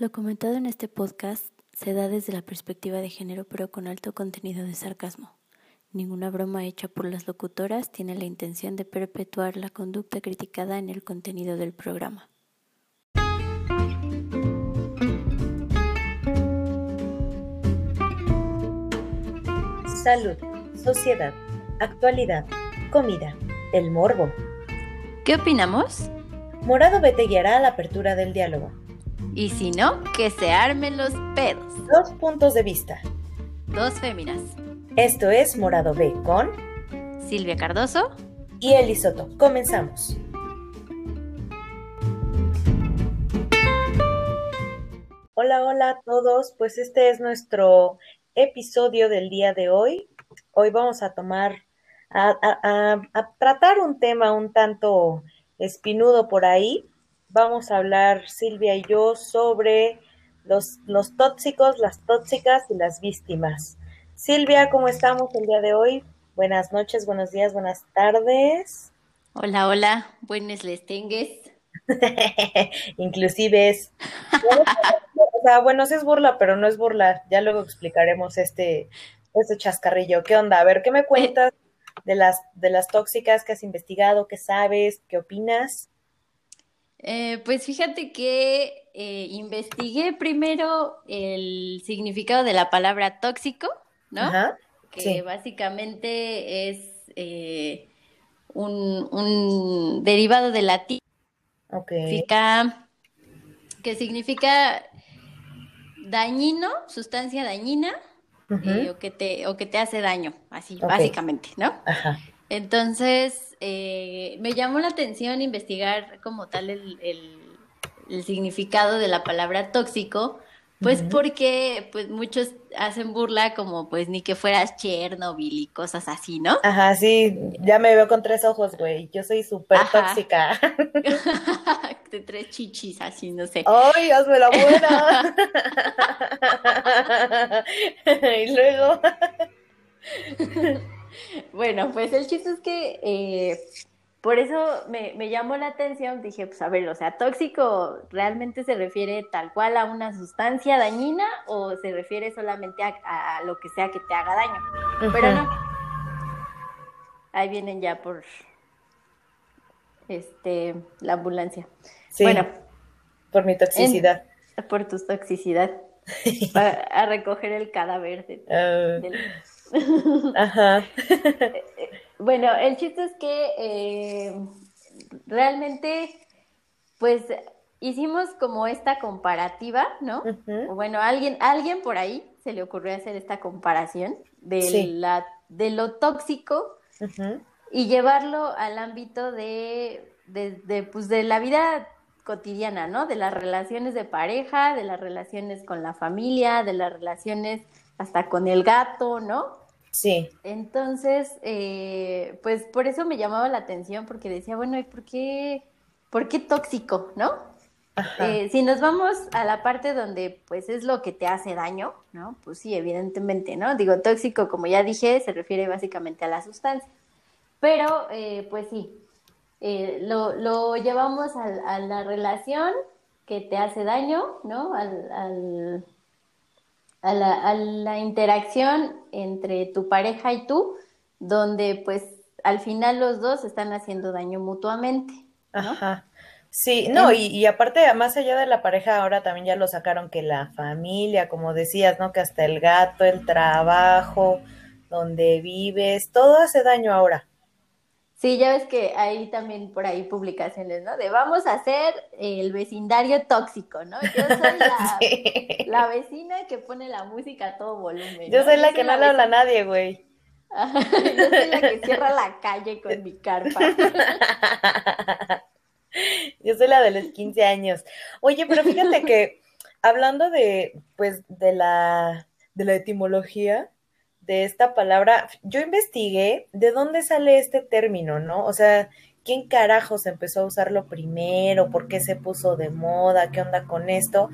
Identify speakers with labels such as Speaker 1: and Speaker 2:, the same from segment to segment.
Speaker 1: Lo comentado en este podcast se da desde la perspectiva de género pero con alto contenido de sarcasmo. Ninguna broma hecha por las locutoras tiene la intención de perpetuar la conducta criticada en el contenido del programa.
Speaker 2: Salud, sociedad, actualidad, comida, el morbo.
Speaker 1: ¿Qué opinamos?
Speaker 2: Morado B te guiará a la apertura del diálogo.
Speaker 1: Y si no, que se armen los pedos.
Speaker 2: Dos puntos de vista.
Speaker 1: Dos féminas.
Speaker 2: Esto es Morado B con
Speaker 1: Silvia Cardoso
Speaker 2: y Elisoto. Comenzamos. Hola, hola a todos. Pues este es nuestro episodio del día de hoy. Hoy vamos a tomar, a, a tratar un tema un tanto espinudo por ahí. Vamos a hablar Silvia y yo sobre los, los tóxicos, las tóxicas y las víctimas. Silvia, ¿cómo estamos el día de hoy? Buenas noches, buenos días, buenas tardes.
Speaker 1: Hola, hola, buenas les tengues.
Speaker 2: Inclusive es... o sea, bueno, sí es burla, pero no es burla. Ya luego explicaremos este, este chascarrillo. ¿Qué onda? A ver, ¿qué me cuentas de las, de las tóxicas que has investigado? ¿Qué sabes? ¿Qué opinas?
Speaker 1: Eh, pues fíjate que eh, investigué primero el significado de la palabra tóxico ¿no? que básicamente es eh, un, derivado de latín.
Speaker 2: Okay.
Speaker 1: que significa dañino, sustancia dañina, eh, o, que te, o que te hace daño, así, básicamente, ¿no?
Speaker 2: Ajá.
Speaker 1: Entonces, eh, me llamó la atención investigar como tal el, el significado de la palabra tóxico, pues porque pues muchos hacen burla como pues ni que fueras Chernobyl y cosas así, ¿no?
Speaker 2: Ajá, sí, ya me veo con tres ojos, güey. Yo soy súper tóxica.
Speaker 1: De tres chichis, así, no sé.
Speaker 2: ¡Ay, hazme la buena! y luego.
Speaker 1: bueno, pues el chiste es que eh, por eso me, me, llamó la atención, dije, pues a ver, o sea, tóxico realmente se refiere tal cual a una sustancia dañina o se refiere solamente a, lo que sea que te haga daño. Pero no. Ahí vienen ya por este la ambulancia.
Speaker 2: Sí, bueno, por mi toxicidad.
Speaker 1: por tu toxicidad. a recoger el cadáver de,
Speaker 2: uh, Ajá.
Speaker 1: Bueno, el chiste es que eh, realmente, pues hicimos como esta comparativa, ¿no? Bueno, alguien, alguien por ahí se le ocurrió hacer esta comparación de, la, de lo tóxico y llevarlo al ámbito de, de, pues, de la vida cotidiana, ¿no? De las relaciones de pareja, de las relaciones con la familia, de las relaciones hasta con el gato, ¿no?
Speaker 2: Sí.
Speaker 1: Entonces, eh, pues por eso me llamaba la atención, porque decía, bueno, ¿y por qué, por qué tóxico, no? Eh, si nos vamos a la parte donde pues es lo que te hace daño, ¿no? Pues sí, evidentemente, ¿no? Digo, tóxico, como ya dije, se refiere básicamente a la sustancia. Pero, eh, pues sí, lo, lo, llevamos a, la relación que te hace daño, ¿no? al a la, interacción entre tu pareja y tú, donde pues al final los dos están haciendo daño mutuamente.
Speaker 2: Ajá. Sí, no, y, y, aparte, más allá de la pareja, ahora también ya lo sacaron que la familia, como decías, ¿no? Que hasta el gato, el trabajo, donde vives, todo hace daño ahora.
Speaker 1: Sí, ya ves que hay también por ahí publicaciones, ¿no? De vamos a hacer el vecindario tóxico, ¿no? Yo soy la, vecina que pone la música a todo volumen.
Speaker 2: Yo soy la que no le habla a nadie, güey.
Speaker 1: Yo soy la que cierra la calle con mi carpa.
Speaker 2: Yo soy la de los 15 años. Oye, pero fíjate que hablando de, pues, de la, de la etimología, de esta palabra, yo investigué de dónde sale este término, ¿no? O sea, ¿quién carajos empezó a usarlo primero? ¿Por qué se puso de moda? ¿Qué onda con esto?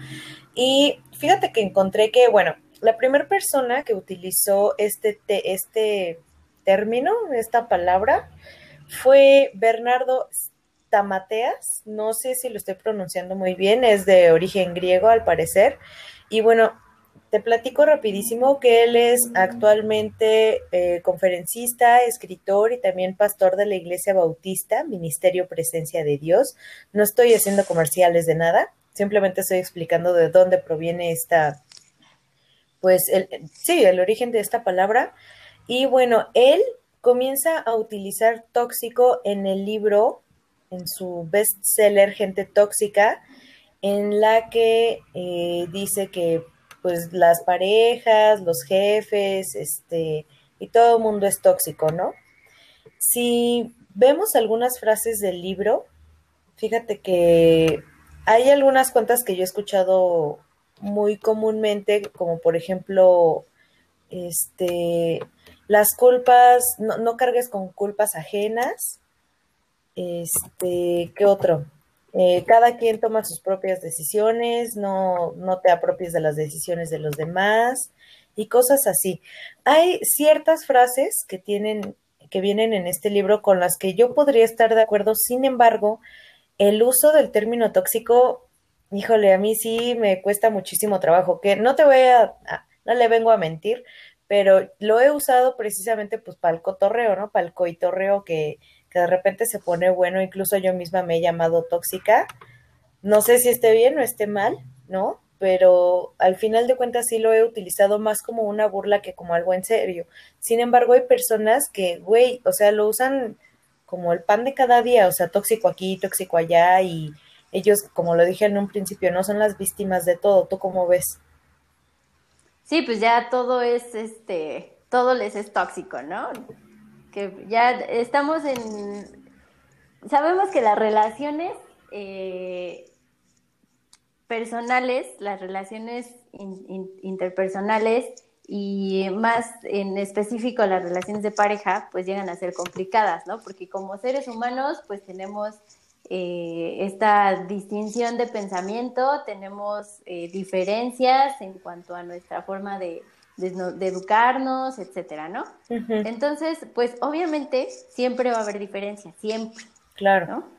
Speaker 2: Y fíjate que encontré que, bueno, la primera persona que utilizó este, este término, esta palabra, fue Bernardo Tamateas, no sé si lo estoy pronunciando muy bien, es de origen griego al parecer. Y bueno, te platico rapidísimo que él es actualmente eh, conferencista, escritor y también pastor de la Iglesia Bautista, Ministerio Presencia de Dios. No estoy haciendo comerciales de nada, simplemente estoy explicando de dónde proviene esta, pues, el, sí, el origen de esta palabra. Y bueno, él comienza a utilizar tóxico en el libro, en su bestseller Gente Tóxica, en la que eh, dice que pues las parejas, los jefes, este, y todo el mundo es tóxico, ¿no? Si vemos algunas frases del libro, fíjate que hay algunas cuentas que yo he escuchado muy comúnmente, como por ejemplo, este, las culpas, no, no cargues con culpas ajenas. Este, ¿qué otro? Eh, cada quien toma sus propias decisiones, no, no te apropies de las decisiones de los demás y cosas así. Hay ciertas frases que tienen, que vienen en este libro con las que yo podría estar de acuerdo, sin embargo, el uso del término tóxico, híjole, a mí sí me cuesta muchísimo trabajo, que no te voy a, no le vengo a mentir, pero lo he usado precisamente pues para el cotorreo, ¿no? Para el coitorreo que, de repente se pone bueno, incluso yo misma me he llamado tóxica. No sé si esté bien o esté mal, ¿no? Pero al final de cuentas sí lo he utilizado más como una burla que como algo en serio. Sin embargo, hay personas que, güey, o sea, lo usan como el pan de cada día, o sea, tóxico aquí, tóxico allá, y ellos, como lo dije en un principio, no son las víctimas de todo. ¿Tú cómo ves?
Speaker 1: Sí, pues ya todo es, este, todo les es tóxico, ¿no? Que ya estamos en... Sabemos que las relaciones eh, personales, las relaciones interpersonales y más en específico las relaciones de pareja, pues llegan a ser complicadas, ¿no? Porque como seres humanos, pues tenemos eh, esta distinción de pensamiento, tenemos eh, diferencias en cuanto a nuestra forma de, de, educarnos, etcétera, ¿no? Entonces, pues obviamente siempre va a haber diferencia, siempre.
Speaker 2: Claro. ¿no?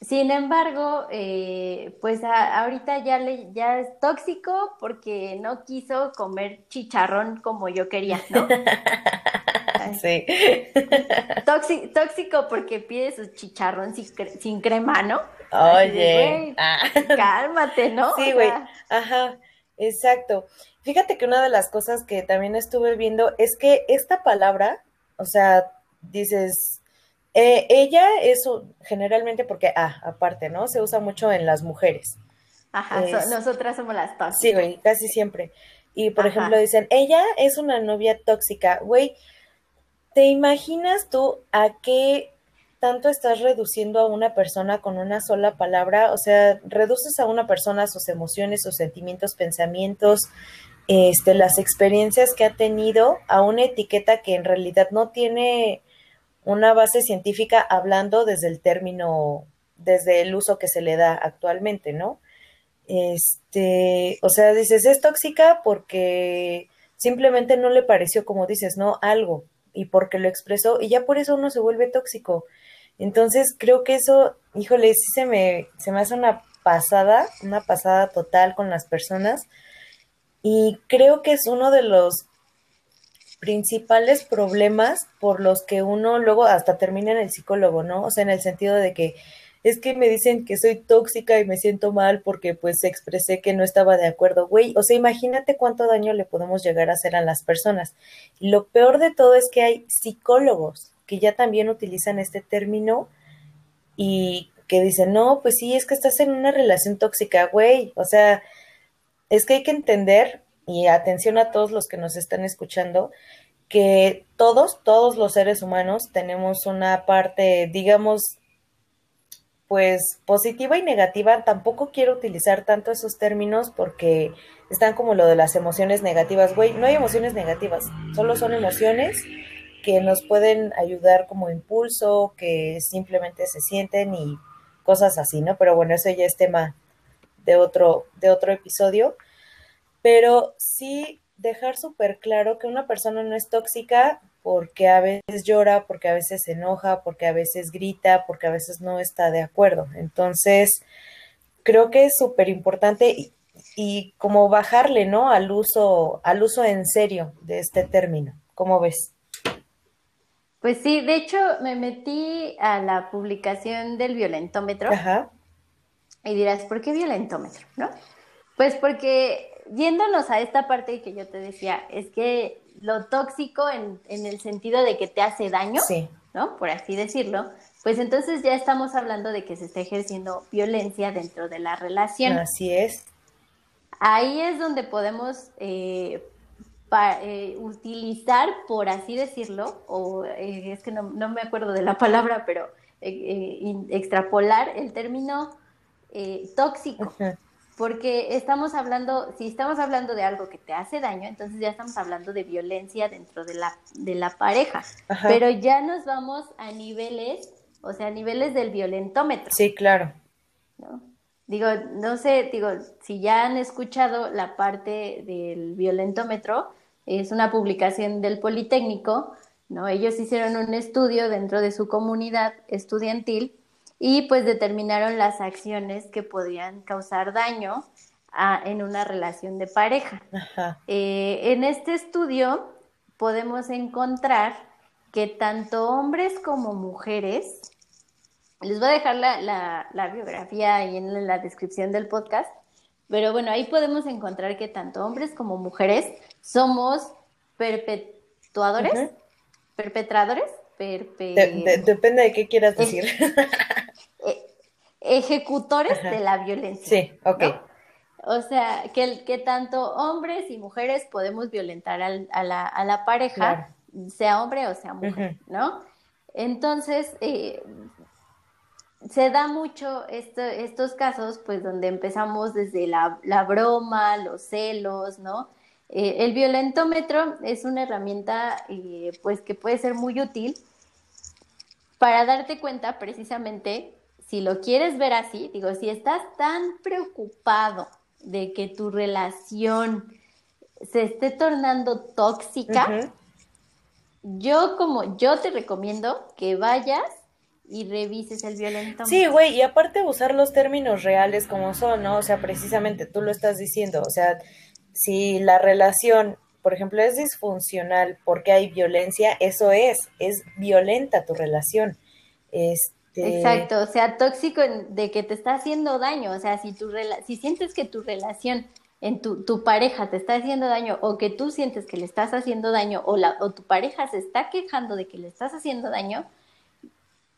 Speaker 1: Sin embargo, eh, pues ahorita ya, le, ya es tóxico porque no quiso comer chicharrón como yo quería, ¿no?
Speaker 2: sí.
Speaker 1: Tóxico, porque pide su chicharrón sin, crema, ¿no?
Speaker 2: Oye.
Speaker 1: Ah. Cálmate, ¿no?
Speaker 2: Sí, güey. Ajá, exacto. Fíjate que una de las cosas que también estuve viendo es que esta palabra, o sea, dices, eh, ella es generalmente porque, ah, aparte, ¿no? Se usa mucho en las mujeres.
Speaker 1: Ajá, nosotras somos las tóxicas.
Speaker 2: Sí, güey, casi siempre. Y por ejemplo dicen, ella es una novia tóxica. Güey, ¿te imaginas tú a qué tanto estás reduciendo a una persona con una sola palabra? O sea, reduces a una persona sus emociones, sus sentimientos, pensamientos, este, las experiencias que ha tenido a una etiqueta que en realidad no tiene una base científica hablando desde el término, desde el uso que se le da actualmente, ¿no? Este, o sea, dices, es tóxica porque simplemente no le pareció, como dices, ¿no? Algo, y porque lo expresó, y ya por eso uno se vuelve tóxico. Entonces, creo que eso, híjole, sí se me, se me hace una pasada, una pasada total con las personas, y creo que es uno de los principales problemas por los que uno luego hasta termina en el psicólogo, ¿no? O sea, en el sentido de que es que me dicen que soy tóxica y me siento mal porque pues expresé que no estaba de acuerdo, güey. O sea, imagínate cuánto daño le podemos llegar a hacer a las personas. Y lo peor de todo es que hay psicólogos que ya también utilizan este término y que dicen, no, pues sí, es que estás en una relación tóxica, güey. O sea, es que hay que entender, y atención a todos los que nos están escuchando, que todos, todos los seres humanos tenemos una parte, digamos, pues positiva y negativa. Tampoco quiero utilizar tanto esos términos porque están como lo de las emociones negativas. Güey, no hay emociones negativas, solo son emociones que nos pueden ayudar como impulso, que simplemente se sienten y cosas así, ¿no? Pero bueno, eso ya es tema de otro, de otro episodio, pero sí dejar súper claro que una persona no es tóxica porque a veces llora, porque a veces se enoja, porque a veces grita, porque a veces no está de acuerdo. Entonces, creo que es súper importante y, y, como bajarle, ¿no? Al uso, al uso en serio de este término. ¿Cómo ves?
Speaker 1: Pues sí, de hecho me metí a la publicación del violentómetro. Ajá. Y dirás, ¿por qué violentómetro? ¿No? Pues porque yéndonos a esta parte que yo te decía, es que lo tóxico en, en el sentido de que te hace daño, ¿no? Por así decirlo, pues entonces ya estamos hablando de que se está ejerciendo violencia dentro de la relación.
Speaker 2: Así es.
Speaker 1: Ahí es donde podemos eh, eh, utilizar, por así decirlo, o eh, es que no, me acuerdo de la palabra, pero extrapolar el término tóxico. Porque estamos hablando, si estamos hablando de algo que te hace daño, entonces ya estamos hablando de violencia dentro de la, de la pareja, pero ya nos vamos a niveles, o sea, a niveles del violentómetro.
Speaker 2: Sí, claro.
Speaker 1: Digo, no sé, digo, si ya han escuchado la parte del violentómetro, es una publicación del Politécnico, ¿no? Ellos hicieron un estudio dentro de su comunidad estudiantil y pues determinaron las acciones que podían causar daño en una relación de pareja. Eh, en este estudio podemos encontrar que tanto hombres como mujeres, les voy a dejar la, la, biografía ahí en la descripción del podcast, pero bueno, ahí podemos encontrar que tanto hombres como mujeres somos perpetuadores, perpetradores,
Speaker 2: depende de qué quieras decir.
Speaker 1: ejecutores de la violencia.
Speaker 2: Sí, ok.
Speaker 1: O sea, que, que tanto hombres y mujeres podemos violentar a, la, pareja, sea hombre o sea mujer, ¿no? Entonces, eh, se da mucho estos casos, pues donde empezamos desde la, broma, los celos, ¿no? Eh, el violentómetro es una herramienta, eh, pues, que puede ser muy útil para darte cuenta precisamente si lo quieres ver así, digo, si estás tan preocupado de que tu relación se esté tornando tóxica, yo como yo te recomiendo que vayas y revises el violento.
Speaker 2: Sí, güey, y aparte usar los términos reales como son, ¿no? O sea, precisamente tú lo estás diciendo, o sea, si la relación, por ejemplo, es disfuncional porque hay violencia, eso es, es violenta tu relación. Este,
Speaker 1: Exacto, o sea, tóxico de que te está haciendo daño, o sea, si, tu si sientes que tu relación en tu, tu, pareja te está haciendo daño o que tú sientes que le estás haciendo daño o, la, o tu pareja se está quejando de que le estás haciendo daño,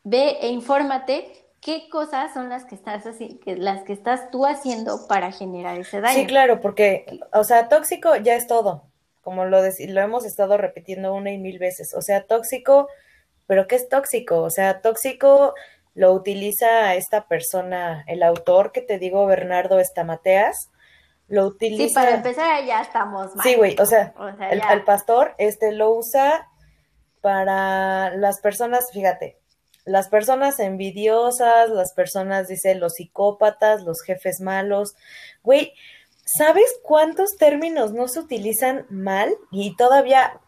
Speaker 1: ve e infórmate qué cosas son las que estás así, que las que estás tú haciendo para generar ese daño.
Speaker 2: Sí, claro, porque, o sea, tóxico ya es todo, como lo, lo hemos estado repitiendo una y mil veces, o sea, tóxico pero ¿qué es tóxico? O sea, tóxico lo utiliza esta persona, el autor que te digo, Bernardo Estamateas, lo utiliza.
Speaker 1: Sí, para empezar ya estamos
Speaker 2: mal. Sí, güey, o sea, el, pastor este lo usa para las personas, fíjate, las personas envidiosas, las personas, dice, los psicópatas, los jefes malos. Güey, ¿sabes cuántos términos no se utilizan mal? Y todavía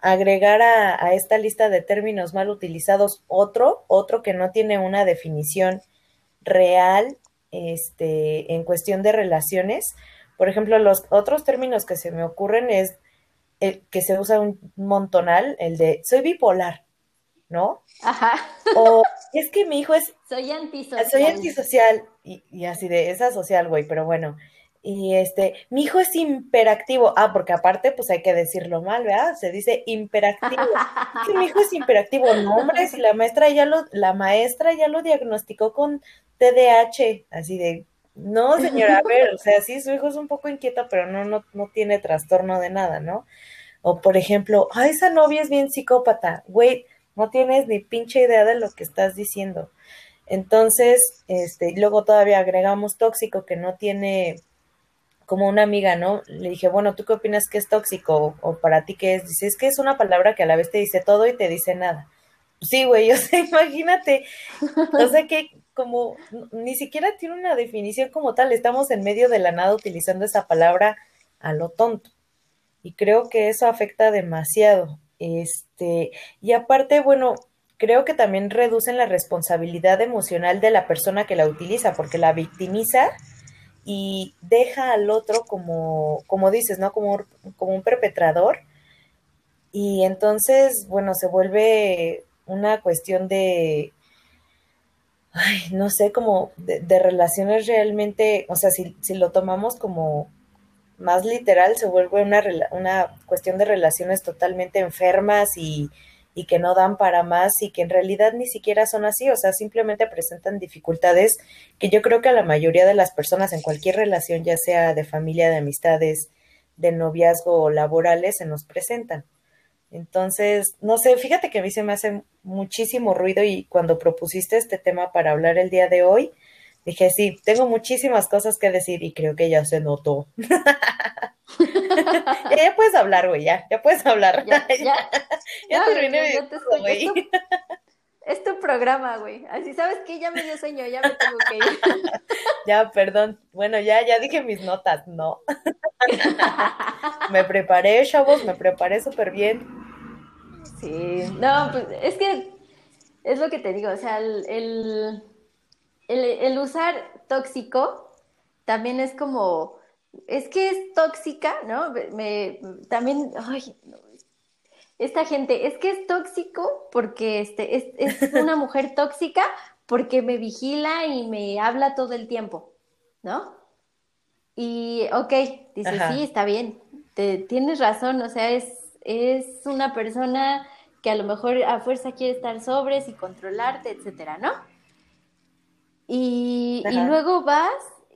Speaker 2: agregar a, esta lista de términos mal utilizados otro, otro que no tiene una definición real este, en cuestión de relaciones. Por ejemplo, los otros términos que se me ocurren es el que se usa un montonal, el de soy bipolar, ¿no?
Speaker 1: Ajá.
Speaker 2: O es que mi hijo es...
Speaker 1: Soy antisocial.
Speaker 2: Soy antisocial. Y, y así de, esa social, güey, pero bueno. Y este, mi hijo es imperactivo. Ah, porque aparte, pues hay que decirlo mal, ¿verdad? Se dice imperactivo. mi hijo es imperactivo. No, hombre, si la maestra ya lo, la maestra ya lo diagnosticó con TDAH, así de, no, señora, a ver, o sea, sí, su hijo es un poco inquieto, pero no, no, no tiene trastorno de nada, ¿no? O por ejemplo, ah, esa novia es bien psicópata. Güey, no tienes ni pinche idea de lo que estás diciendo. Entonces, este, luego todavía agregamos tóxico que no tiene como una amiga, ¿no? Le dije, bueno, ¿tú qué opinas que es tóxico? O, para ti qué es? Dice, es que es una palabra que a la vez te dice todo y te dice nada. Pues sí, güey, o sea, imagínate. O sea que como ni siquiera tiene una definición como tal, estamos en medio de la nada utilizando esa palabra a lo tonto. Y creo que eso afecta demasiado. Este, y aparte, bueno, creo que también reducen la responsabilidad emocional de la persona que la utiliza, porque la victimiza y deja al otro como, como dices, ¿no? Como, como un perpetrador. Y entonces, bueno, se vuelve una cuestión de, ay, no sé, como de, relaciones realmente, o sea, si, si, lo tomamos como más literal, se vuelve una, una cuestión de relaciones totalmente enfermas y, y que no dan para más y que en realidad ni siquiera son así, o sea, simplemente presentan dificultades que yo creo que a la mayoría de las personas en cualquier relación, ya sea de familia, de amistades, de noviazgo o laborales, se nos presentan. Entonces, no sé, fíjate que a mí se me hace muchísimo ruido y cuando propusiste este tema para hablar el día de hoy, dije, sí, tengo muchísimas cosas que decir y creo que ya se notó. ya, puedes hablar, güey, ya, ya puedes hablar. Ya, ya.
Speaker 1: ya güey. Es tu programa, güey. Así sabes que ya me dio sueño, ya me tengo que ir.
Speaker 2: ya, perdón. Bueno, ya, ya dije mis notas, no. me preparé, chavos, me preparé súper bien.
Speaker 1: Sí, no, pues es que es lo que te digo, o sea, el, el, usar tóxico también es como, es que es tóxica, ¿no? Me, también, ay, esta gente, es que es tóxico porque este, es, es una mujer tóxica porque me vigila y me habla todo el tiempo, ¿no? Y, ok, dices, sí, está bien, te, tienes razón, o sea, es, es una persona que a lo mejor a fuerza quiere estar sobres y controlarte, etcétera, ¿no? Y, y, luego vas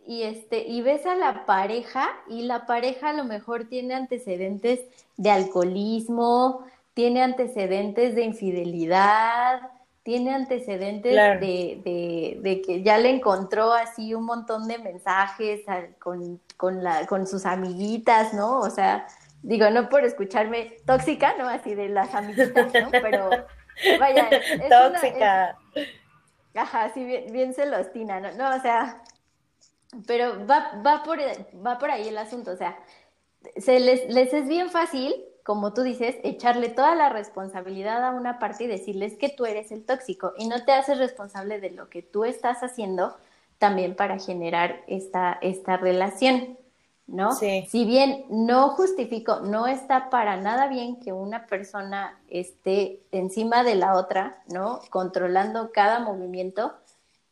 Speaker 1: y este y ves a la pareja y la pareja a lo mejor tiene antecedentes de alcoholismo, tiene antecedentes de infidelidad, tiene antecedentes de, de, de, que ya le encontró así un montón de mensajes con, con, la, con sus amiguitas, ¿no? O sea, digo, no por escucharme tóxica, ¿no? Así de las amiguitas, ¿no? Pero vaya.
Speaker 2: Es tóxica.
Speaker 1: Ajá, sí, bien, bien celostina, ¿no? No, o sea, pero va, va, por, va por ahí el asunto, o sea, se les, les es bien fácil, como tú dices, echarle toda la responsabilidad a una parte y decirles que tú eres el tóxico y no te haces responsable de lo que tú estás haciendo también para generar esta, esta relación. ¿No? Sí. Si bien no justifico, no está para nada bien que una persona esté encima de la otra, ¿no? Controlando cada movimiento,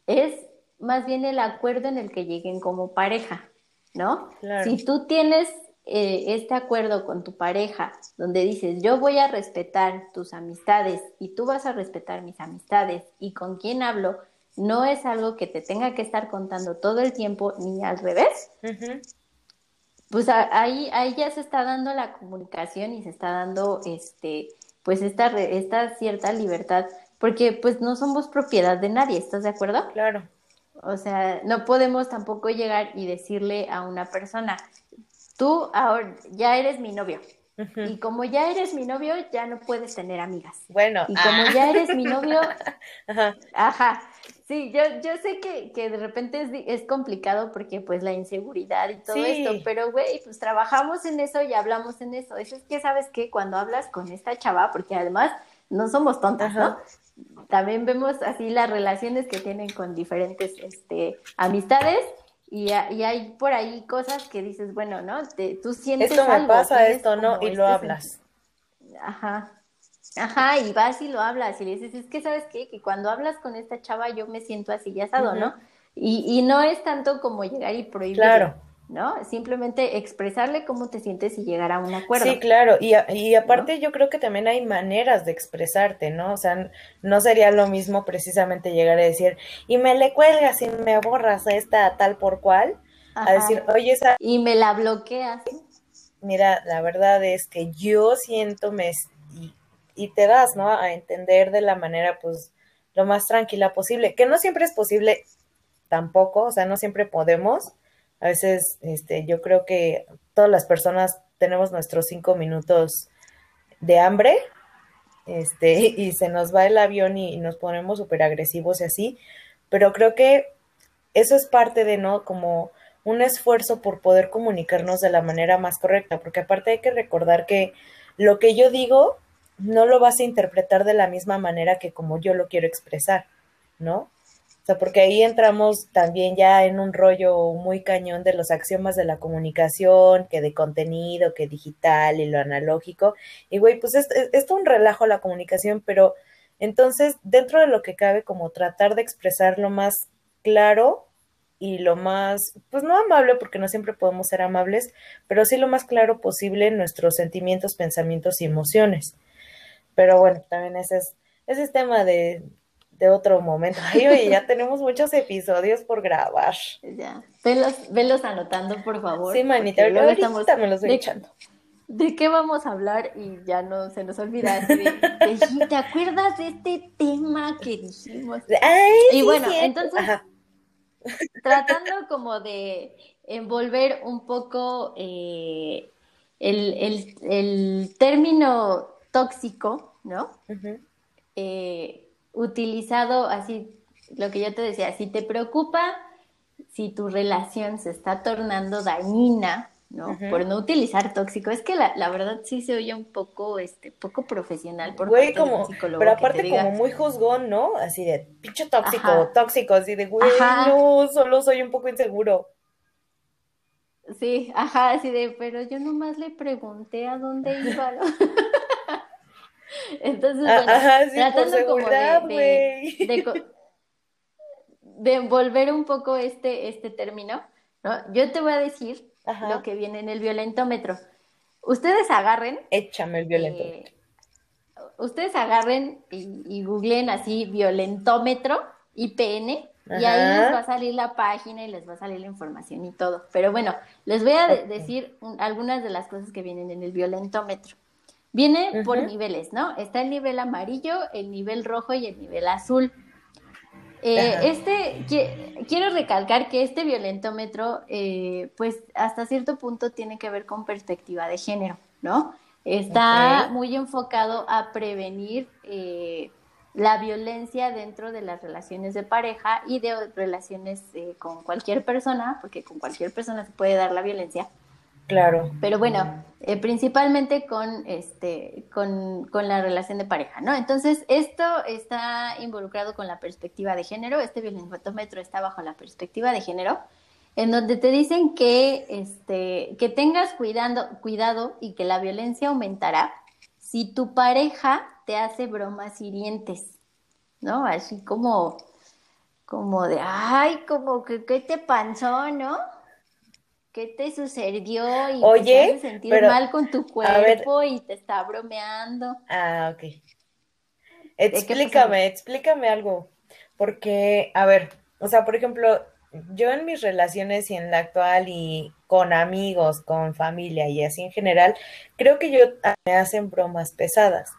Speaker 1: es más bien el acuerdo en el que lleguen como pareja, ¿no? Si tú tienes eh, este acuerdo con tu pareja, donde dices, yo voy a respetar tus amistades y tú vas a respetar mis amistades y con quién hablo, no es algo que te tenga que estar contando todo el tiempo ni al revés pues ahí, ahí ya se está dando la comunicación y se está dando este, pues esta, esta cierta libertad, porque pues no somos propiedad de nadie, ¿estás de acuerdo?
Speaker 2: Claro.
Speaker 1: O sea, no podemos tampoco llegar y decirle a una persona, tú ahora ya eres mi novio. Y como ya eres mi novio, ya no puedes tener amigas.
Speaker 2: Bueno.
Speaker 1: Y como ya eres mi novio, ajá. ajá. Sí, yo, yo sé que, que de repente es, es, complicado porque pues la inseguridad y todo esto, pero güey, pues trabajamos en eso y hablamos en eso. Eso es que, ¿sabes que Cuando hablas con esta chava, porque además no somos tontas, ¿no? También vemos así las relaciones que tienen con diferentes este, amistades y, y, hay por ahí cosas que dices, bueno, ¿no? Te, tú sientes
Speaker 2: Esto me pasa, esto no, y lo este hablas.
Speaker 1: Ajá, Ajá, y vas y lo hablas y le dices, es que sabes qué, que cuando hablas con esta chava yo me siento así ya asado, ¿no? Y, y no es tanto como llegar y prohibir. Claro. ¿no? Simplemente expresarle cómo te sientes y llegar a un acuerdo.
Speaker 2: Sí, claro, y, y aparte yo creo que también hay maneras de expresarte, ¿no? O sea, no sería lo mismo precisamente llegar a decir, y me le cuelgas y me borras a esta tal por cual, a decir, oye, esa...
Speaker 1: Y me la bloqueas.
Speaker 2: Mira, la verdad es que yo siento, me, y te das, ¿no? A entender de la manera, pues, lo más tranquila posible, que no siempre es posible tampoco, o sea, no siempre podemos. A veces, este, yo creo que todas las personas tenemos nuestros cinco minutos de hambre, este, y se nos va el avión y, nos ponemos súper agresivos y así, pero creo que eso es parte de, ¿no? Como un esfuerzo por poder comunicarnos de la manera más correcta, porque aparte hay que recordar que lo que yo digo no lo vas a interpretar de la misma manera que como yo lo quiero expresar, ¿no? O sea, porque ahí entramos también ya en un rollo muy cañón de los axiomas de la comunicación, que de contenido, que digital y lo analógico. Y güey, pues es, es, un relajo la comunicación, pero entonces dentro de lo que cabe, como tratar de expresar lo más claro y lo más, pues no amable, porque no siempre podemos ser amables, pero sí lo más claro posible nuestros sentimientos, pensamientos y emociones. Pero bueno, también ese es, ese es tema de, de otro momento. Ay, oye, ya tenemos muchos episodios por grabar.
Speaker 1: Ya, velos, velos anotando, por favor.
Speaker 2: Sí, manita, ahorita estamos me los voy echando.
Speaker 1: ¿De qué vamos a hablar? Y ya no se nos olvida. ¿Te acuerdas de este tema que dijimos?
Speaker 2: Ay,
Speaker 1: y bueno, entonces, tratando como de envolver un poco eh, el, el, el, término tóxico, ¿no? eh, utilizado así, lo que yo te decía, si te preocupa si tu relación se está tornando dañina, ¿no? Por no utilizar tóxico. Es que la, la, verdad sí se oye un poco, este, poco profesional por
Speaker 2: güey, como, Pero aparte como muy juzgón, ¿no? Así de, pinche tóxico, tóxico, así de, güey, no, solo soy un poco inseguro.
Speaker 1: Sí, ajá, así de, pero yo nomás le pregunté a dónde iba, ¿no? Entonces,
Speaker 2: ah, bueno, tratando como de,
Speaker 1: de, envolver un poco este, este término, ¿no? Yo te voy a decir lo que viene en el violentómetro. Ustedes agarren.
Speaker 2: Échame el violentómetro. Eh,
Speaker 1: ustedes agarren y, y, googleen así violentómetro, IPN, y ahí les va a salir la página y les va a salir la información y todo. Pero bueno, les voy a decir algunas de las cosas que vienen en el violentómetro. Viene por niveles, ¿no? Está el nivel amarillo, el nivel rojo y el nivel azul. Eh, este, quiero recalcar que este violentómetro, eh, pues hasta cierto punto tiene que ver con perspectiva de género, ¿no? Está muy enfocado a prevenir eh, la violencia dentro de las relaciones de pareja y de relaciones con cualquier persona, porque con cualquier persona se puede dar la violencia.
Speaker 2: Claro.
Speaker 1: Pero bueno, eh, principalmente con, este, con, con, la relación de pareja, ¿no? Entonces, esto está involucrado con la perspectiva de género, este violentómetro está bajo la perspectiva de género, en donde te dicen que, este, que tengas cuidado, cuidado y que la violencia aumentará si tu pareja te hace bromas hirientes, ¿no? Así como, como de, ay, como que, ¿qué te pasó, no? ¿Qué te sucedió? Y
Speaker 2: Oye,
Speaker 1: te hace sentir mal con tu cuerpo y te está bromeando.
Speaker 2: Ah, ok. Explícame, explícame algo. Porque, a ver, o sea, por ejemplo, yo en mis relaciones y en la actual y con amigos, con familia y así en general, creo que yo me hacen bromas pesadas.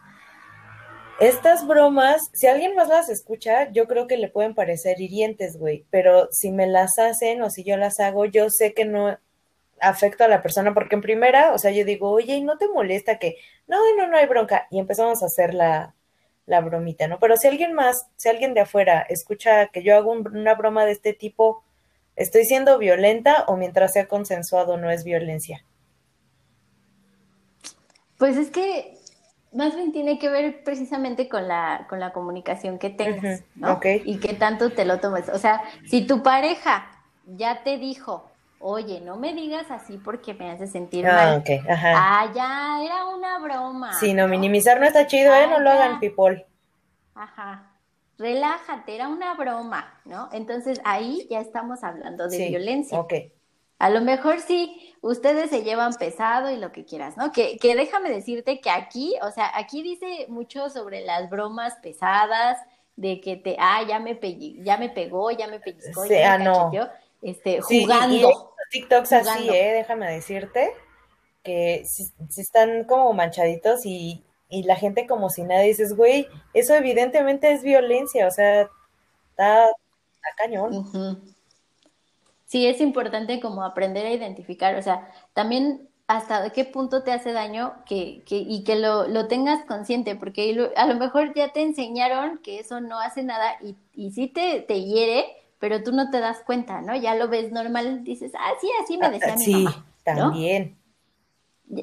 Speaker 2: Estas bromas, si alguien más las escucha, yo creo que le pueden parecer hirientes, güey, pero si me las hacen o si yo las hago, yo sé que no, afecto a la persona, porque en primera, o sea, yo digo, oye, ¿y no te molesta que, no, no, no hay bronca? Y empezamos a hacer la, la bromita, ¿no? Pero si alguien más, si alguien de afuera escucha que yo hago una broma de este tipo, ¿estoy siendo violenta o mientras sea consensuado no es violencia?
Speaker 1: Pues es que más bien tiene que ver precisamente con la, con la comunicación que tengas, ¿no? Y que tanto te lo tomes. O sea, si tu pareja ya te dijo, oye, no me digas así porque me hace sentir ah, mal. Ajá. Ah, ya, era una broma.
Speaker 2: Sí, no, minimizar no está chido, ¿eh? No lo hagan, people.
Speaker 1: Ajá. Relájate, era una broma, ¿no? Entonces ahí ya estamos hablando de violencia.
Speaker 2: Ok.
Speaker 1: A lo mejor sí, ustedes se llevan pesado y lo que quieras, ¿no? Que, que déjame decirte que aquí, o sea, aquí dice mucho sobre las bromas pesadas, de que te, ah, ya me, ya me pegó, ya me pellizcó, ya me ah, este, jugando.
Speaker 2: TikToks así, ¿eh? Déjame decirte que si, están como manchaditos y, la gente como si nada dices, güey, eso evidentemente es violencia, o sea, está, cañón.
Speaker 1: Sí, es importante como aprender a identificar, o sea, también hasta qué punto te hace daño que, que, y que lo, lo tengas consciente, porque a lo mejor ya te enseñaron que eso no hace nada y, y sí te, te hiere, pero tú no te das cuenta, ¿no? Ya lo ves normal, dices, ah, sí, así me decía mi
Speaker 2: sí, también.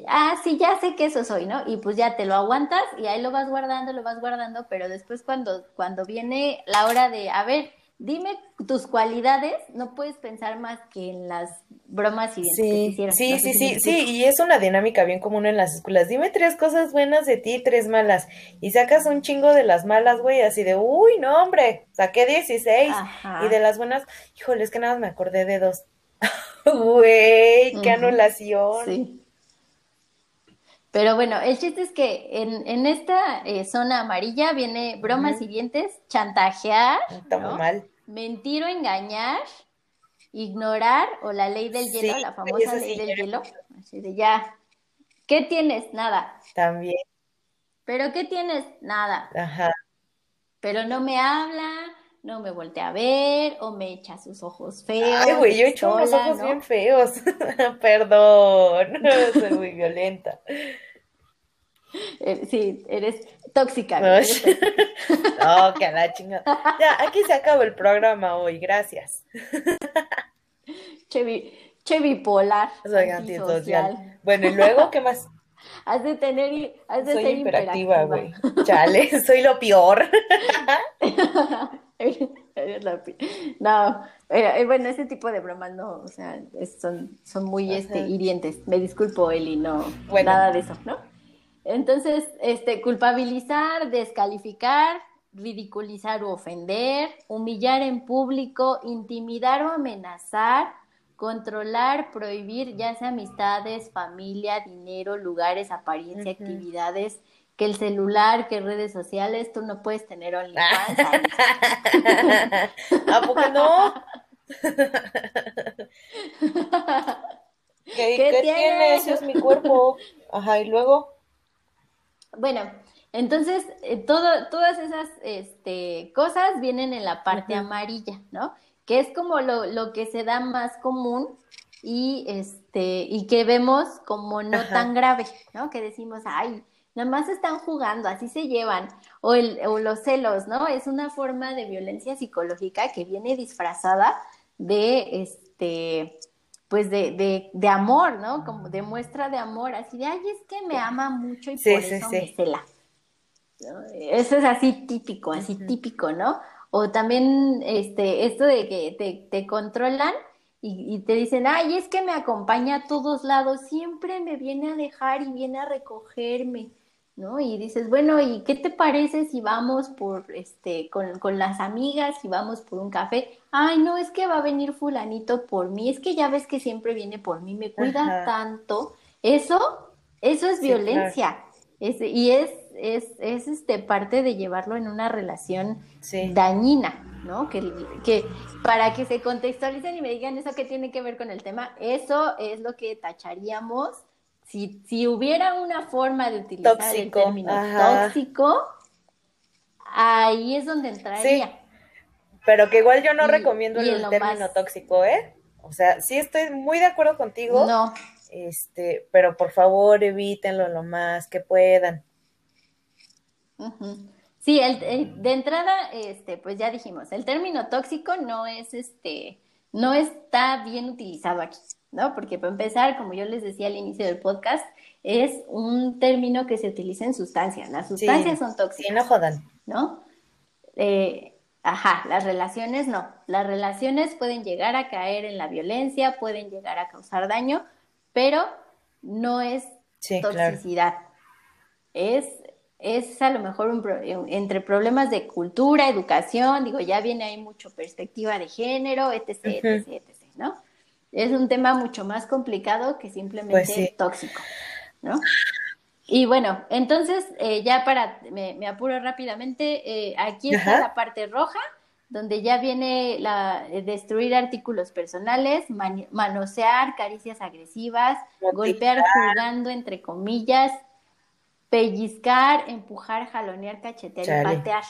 Speaker 1: ah, sí, ya sé que eso soy, ¿no? Y pues ya te lo aguantas y ahí lo vas guardando, lo vas guardando, pero después cuando, cuando viene la hora de, a ver, dime tus cualidades, no puedes pensar más que en las bromas y
Speaker 2: sí, Sí, sí, sí, sí, y es una dinámica bien común en las escuelas. Dime tres cosas buenas de ti, tres malas. Y sacas un chingo de las malas, güey, así de, uy, no, hombre, saqué 16. Y de las buenas, híjole, es que nada más me acordé de dos. Güey, qué anulación. Sí.
Speaker 1: Pero bueno, el chiste es que en, en esta eh, zona amarilla viene bromas y dientes, chantajear,
Speaker 2: mal.
Speaker 1: Mentir o engañar, ignorar o la ley del hielo, la famosa ley del hielo. Así de ya, ¿qué tienes? Nada.
Speaker 2: También.
Speaker 1: ¿Pero qué tienes? Nada.
Speaker 2: Ajá.
Speaker 1: Pero no me habla, no me voltea a ver o me echa sus ojos feos.
Speaker 2: Ay, güey, yo he hecho unos ojos bien feos. Perdón, soy muy violenta.
Speaker 1: Eh, sí, eres tóxica.
Speaker 2: No, que a la chingada. Ya, aquí se acabó el programa hoy, gracias.
Speaker 1: Che, bipolar.
Speaker 2: Soy antisocial. Bueno, y luego, ¿qué más?
Speaker 1: Has de tener, has de
Speaker 2: soy
Speaker 1: ser
Speaker 2: hiperactiva, güey. Chale, soy lo peor.
Speaker 1: No, eh, bueno, ese tipo de bromas no, o sea, son, son muy este, hirientes. Me disculpo, Eli, no, nada de eso, ¿no? Entonces, este, culpabilizar, descalificar, ridiculizar o ofender, humillar en público, intimidar o amenazar, controlar, prohibir, ya sea amistades, familia, dinero, lugares, apariencia, actividades, que el celular, que redes sociales, tú no puedes tener OnlyFans.
Speaker 2: ¿A poco no? ¿Qué, ¿Qué, tiene? Ese es mi cuerpo. Ajá, y luego.
Speaker 1: Bueno, entonces eh, todo, todas esas este, cosas vienen en la parte amarilla, ¿no? Que es como lo, lo, que se da más común y este y que vemos como no tan grave, ¿no? Que decimos, ay, nada más están jugando, así se llevan, o, el, o los celos, ¿no? Es una forma de violencia psicológica que viene disfrazada de este pues de, de, de, amor, ¿no? Como de muestra de amor, así de, ay, es que me ama mucho y por eso me cela. Eso es así típico, así típico, ¿no? O también este, esto de que te, te controlan y, y, te dicen, ay, es que me acompaña a todos lados, siempre me viene a dejar y viene a recogerme. ¿No? Y dices, bueno, ¿y qué te parece si vamos por, este, con, con, las amigas y vamos por un café? Ay, no, es que va a venir fulanito por mí, es que ya ves que siempre viene por mí, me cuida tanto. Eso, eso es violencia. y es, es, es este, parte de llevarlo en una relación dañina, ¿no? Que, que para que se contextualicen y me digan eso que tiene que ver con el tema, eso es lo que tacharíamos si, si hubiera una forma de utilizar el término tóxico, ahí es donde entraría. Sí,
Speaker 2: pero que igual yo no recomiendo el término tóxico, ¿eh? O sea, sí estoy muy de acuerdo contigo.
Speaker 1: No.
Speaker 2: Este, pero por favor evítenlo lo más que puedan.
Speaker 1: Sí, el, de entrada, este, pues ya dijimos, el término tóxico no es este, no está bien utilizado aquí. ¿No? Porque para empezar, como yo les decía al inicio del podcast, es un término que se utiliza en sustancias. Las sustancias son tóxicas.
Speaker 2: Sí, no jodan.
Speaker 1: ¿No? Eh, ajá, las relaciones no. Las relaciones pueden llegar a caer en la violencia, pueden llegar a causar daño, pero no es toxicidad. Es, es a lo mejor un entre problemas de cultura, educación, digo, ya viene ahí mucho perspectiva de género, etc, etc, etc, ¿no? Es un tema mucho más complicado que simplemente pues tóxico, ¿no? Y bueno, entonces eh, ya para, me, apuro rápidamente, eh, aquí está la parte roja, donde ya viene la eh, destruir artículos personales, manosear, caricias agresivas, golpear jugando entre comillas, pellizcar, empujar, jalonear, cachetear y patear.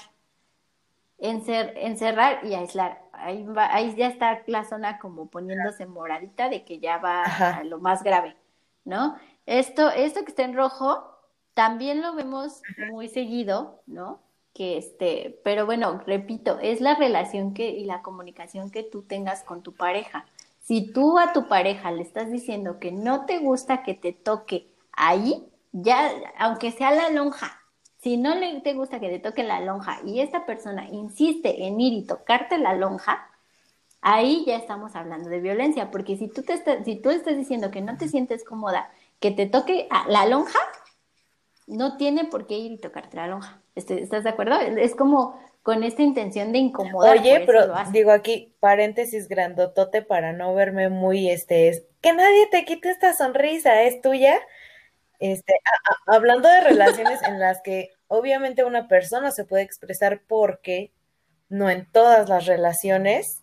Speaker 1: encerrar y aislar ahí, ahí ya está la zona como poniéndose moradita de que ya va a lo más grave, ¿no? Esto, esto que está en rojo, también lo vemos muy seguido, ¿no? Que este, pero bueno, repito, es la relación que y la comunicación que tú tengas con tu pareja. Si tú a tu pareja le estás diciendo que no te gusta que te toque ahí ya, aunque sea la lonja, si no le te gusta que te toque la lonja y esta persona insiste en ir y tocarte la lonja, ahí ya estamos hablando de violencia, porque si tú te estás, si tú estás diciendo que no te sientes cómoda, que te toque la lonja, no tiene por qué ir y tocarte la lonja. Este, ¿Estás de acuerdo? Es como con esta intención de incomodar.
Speaker 2: Oye, pero digo aquí, paréntesis grandotote para no verme muy, este, que nadie te quite esta sonrisa, es tuya. Este, hablando de relaciones en las que obviamente una persona se puede expresar porque no en todas las relaciones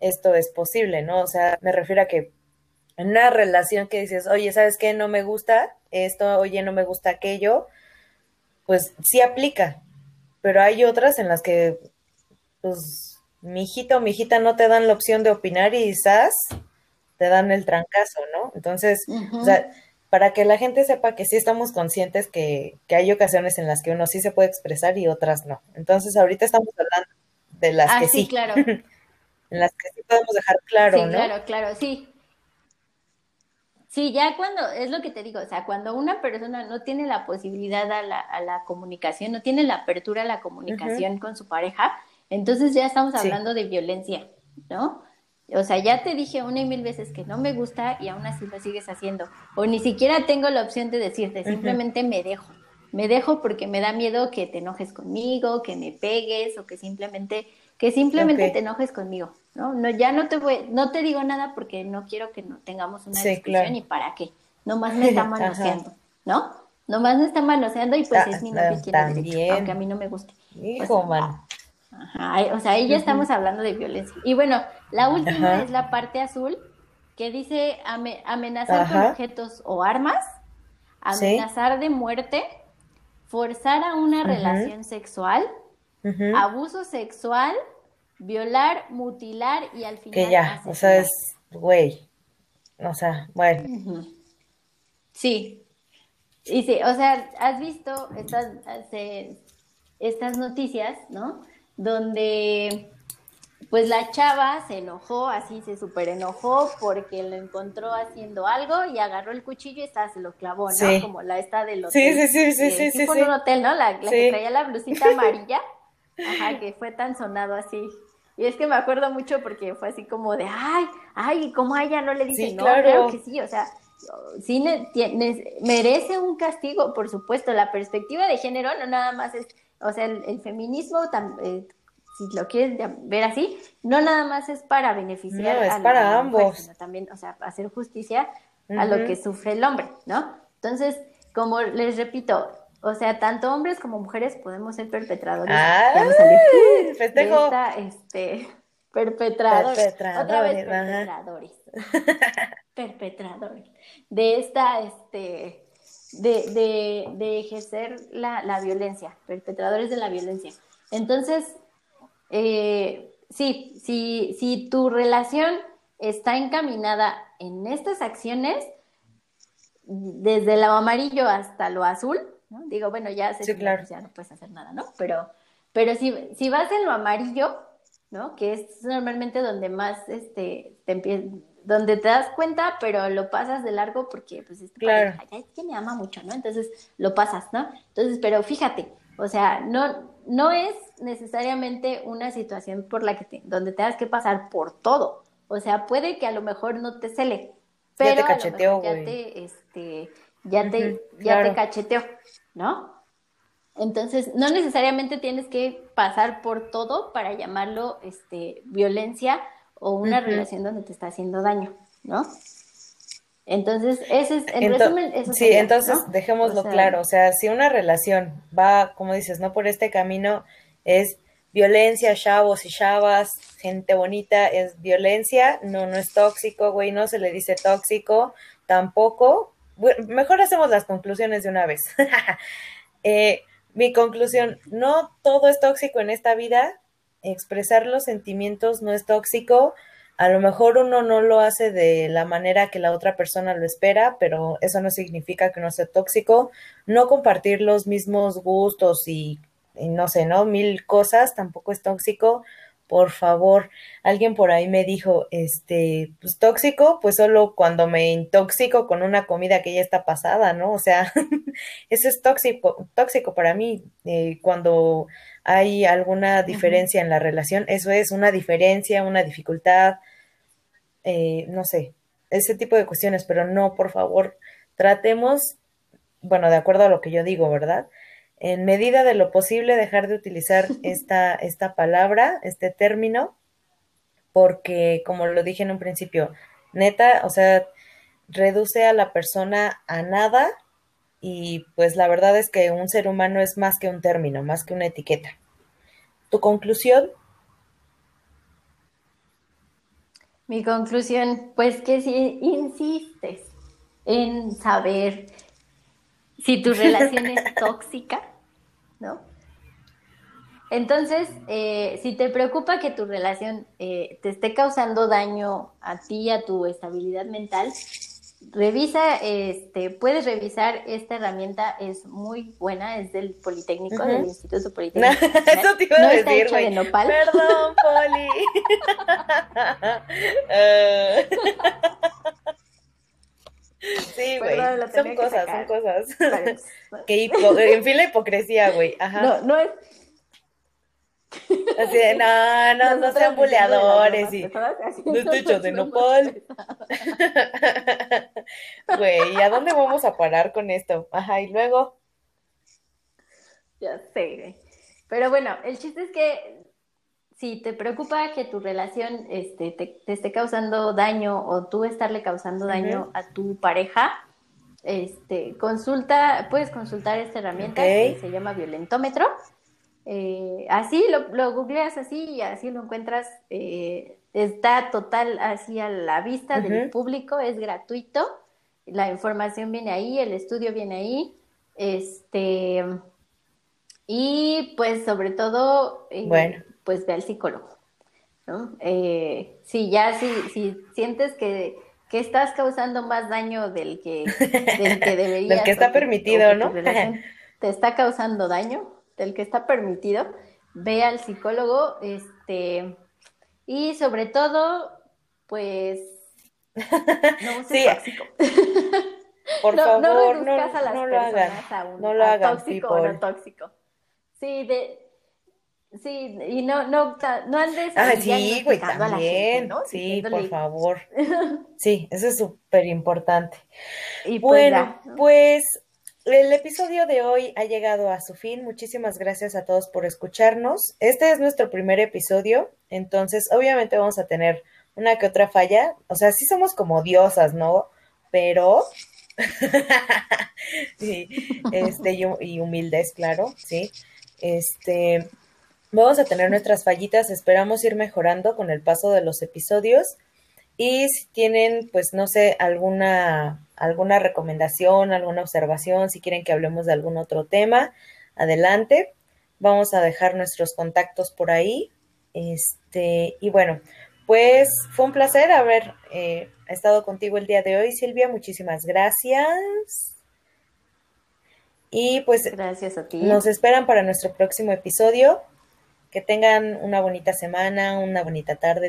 Speaker 2: esto es posible, ¿no? O sea, me refiero a que en una relación que dices, oye, ¿sabes qué? No me gusta esto, oye, no me gusta aquello, pues sí aplica, pero hay otras en las que, pues, mi hijito o mi hijita no te dan la opción de opinar y quizás te dan el trancazo, ¿no? Entonces, o sea, para que la gente sepa que sí estamos conscientes que, que, hay ocasiones en las que uno sí se puede expresar y otras no. Entonces, ahorita estamos hablando de las ah, que sí.
Speaker 1: claro.
Speaker 2: en las que sí podemos dejar claro,
Speaker 1: sí, Claro, claro, sí. Sí, ya cuando, es lo que te digo, o sea, cuando una persona no tiene la posibilidad a la, a la comunicación, no tiene la apertura a la comunicación con su pareja, entonces ya estamos hablando de violencia, ¿no? O sea, ya te dije una y mil veces que no me gusta y aún así lo sigues haciendo. O ni siquiera tengo la opción de decirte, simplemente me dejo. Me dejo porque me da miedo que te enojes conmigo, que me pegues o que simplemente que simplemente te enojes conmigo, ¿no? No ya no te voy no te digo nada porque no quiero que no tengamos una discusión y para qué. Nomás me está manoseando, ¿no? Nomás me está manoseando y pues ah, es mi novio tiene derecho, aunque a mí no me guste.
Speaker 2: Hijo, man.
Speaker 1: Ajá, o sea, ahí ya estamos hablando de violencia. Y bueno, la última es la parte azul, que dice amenazar con objetos o armas, amenazar de muerte, forzar a una relación sexual, abuso sexual, violar, mutilar y al final.
Speaker 2: Que ya, o sea, es, güey, o sea, bueno.
Speaker 1: Sí. Y sí, o sea, has visto estas, estas noticias, ¿no? Donde pues la chava se enojó, así se súper enojó porque lo encontró haciendo algo y agarró el cuchillo y se lo clavó, ¿no? Como la esta del hotel.
Speaker 2: Sí, sí, sí, sí, sí, sí.
Speaker 1: un hotel, ¿no? La, la que traía la blusita amarilla. Ajá, que fue tan sonado así. Y es que me acuerdo mucho porque fue así como de, ay, ay, como a ella no le dice, no, claro. que sí, o sea, sí merece un castigo, por supuesto. La perspectiva de género no nada más es, o sea, el, feminismo, eh, si lo quieres ver así, no nada más es para beneficiar
Speaker 2: es a para ambos.
Speaker 1: sino también, o sea, hacer justicia a lo que sufre el hombre, ¿no? Entonces, como les repito, o sea, tanto hombres como mujeres podemos ser perpetradores.
Speaker 2: ¡Ah!
Speaker 1: festejo. este, perpetradores. Otra vez perpetradores. perpetradores. De esta, este, de, de, de ejercer la, la, violencia, perpetradores de la violencia. Entonces, eh, sí, si, si tu relación está encaminada en estas acciones, desde lo amarillo hasta lo azul, ¿no? Digo, bueno, ya, sé ya no puedes hacer nada, ¿no? Pero, pero si, si vas en lo amarillo, ¿no? Que es normalmente donde más, este, te donde te das cuenta, pero lo pasas de largo porque, pues, es,
Speaker 2: claro.
Speaker 1: es que me ama mucho, ¿no? Entonces, lo pasas, ¿no? Entonces, pero fíjate, o sea, no, no es necesariamente una situación por la que donde tengas que pasar por todo. O sea, puede que a lo mejor no te cele, pero ya te ya te, este, ya te, ya te cacheteó, ¿no? Entonces, no necesariamente tienes que pasar por todo para llamarlo este, violencia o una relación donde te está haciendo daño, ¿no? Entonces, ese es, en resumen, eso
Speaker 2: Sí, entonces dejémoslo claro, o sea, si una relación va, como dices, no por este camino, es violencia, chavos y chavas, gente bonita, es violencia, no, no es tóxico, güey, no se le dice tóxico, tampoco, mejor hacemos las conclusiones de una vez. Eh, mi conclusión, no todo es tóxico en esta vida, expresar los sentimientos no es tóxico, a lo mejor uno no lo hace de la manera que la otra persona lo espera, pero eso no significa que no sea tóxico. No compartir los mismos gustos y, y no sé, ¿no? Mil cosas tampoco es tóxico. Por favor. Alguien por ahí me dijo, este, pues tóxico, pues solo cuando me intoxico con una comida que ya está pasada, ¿no? O sea, eso es tóxico, tóxico para mí. Eh, cuando hay alguna diferencia en la relación, eso es una diferencia, una dificultad, eh, no sé, ese tipo de cuestiones, pero no, por favor, tratemos, bueno, de acuerdo a lo que yo digo, ¿verdad? En medida de lo posible dejar de utilizar esta, esta palabra, este término, porque como lo dije en un principio, neta, o sea, reduce a la persona a nada y pues la verdad es que un ser humano es más que un término, más que una etiqueta. ¿Tu conclusión?
Speaker 1: Mi conclusión, pues que si insistes en saber si tu relación es tóxica, ¿no? Entonces, eh, si te preocupa que tu relación eh, te esté causando daño a ti y a tu estabilidad mental, revisa, este, puedes revisar esta herramienta, es muy buena, es del Politécnico, del Instituto Politécnico.
Speaker 2: Eso te iba a no decir, está de nopal. Perdón, Poli. Eh. Sí, güey. Son cosas, son cosas. que en fin, la hipocresía, güey. Ajá.
Speaker 1: No, no es.
Speaker 2: Así de, no, no, no sean buleadores y no hecho de nopal. Güey, ¿a dónde vamos a parar con esto? Ajá, y luego.
Speaker 1: Ya sé, güey. Pero bueno, el chiste es que si te preocupa que tu relación este, te, esté causando daño o tú estarle causando daño a tu pareja, este, consulta, puedes consultar esta herramienta que se llama violentómetro. Eh, así lo, lo, googleas así y así lo encuentras. Eh, está total así a la vista del público, es gratuito. La información viene ahí, el estudio viene ahí. Este, y pues sobre todo,
Speaker 2: eh, bueno
Speaker 1: pues ve al psicólogo. ¿no? Eh, si ya si, si sientes que, estás causando más daño del que, del que deberías.
Speaker 2: del que está permitido, ¿no?
Speaker 1: te está causando daño, del que está permitido, ve al psicólogo, este, y sobre todo, pues, no
Speaker 2: sí. tóxico. Por favor, no, no, a las no lo hagan. no lo hagan,
Speaker 1: tóxico o no tóxico. Sí, de, Sí, y no, no, no andes.
Speaker 2: Ah, sí, güey, también. ¿no? Sí, por favor. Sí, eso es súper importante. Y pues bueno, pues el episodio de hoy ha llegado a su fin. Muchísimas gracias a todos por escucharnos. Este es nuestro primer episodio, entonces obviamente vamos a tener una que otra falla. O sea, sí somos como diosas, ¿no? Pero sí, este, y, y humildes, claro, sí. Este, Vamos a tener nuestras fallitas, esperamos ir mejorando con el paso de los episodios. Y si tienen, pues no sé, alguna, alguna recomendación, alguna observación, si quieren que hablemos de algún otro tema, adelante. Vamos a dejar nuestros contactos por ahí. Este, y bueno, pues fue un placer haber eh, estado contigo el día de hoy, Silvia. Muchísimas gracias. Y pues
Speaker 1: gracias a ti.
Speaker 2: Nos esperan para nuestro próximo episodio. Que tengan una bonita semana, una bonita tarde,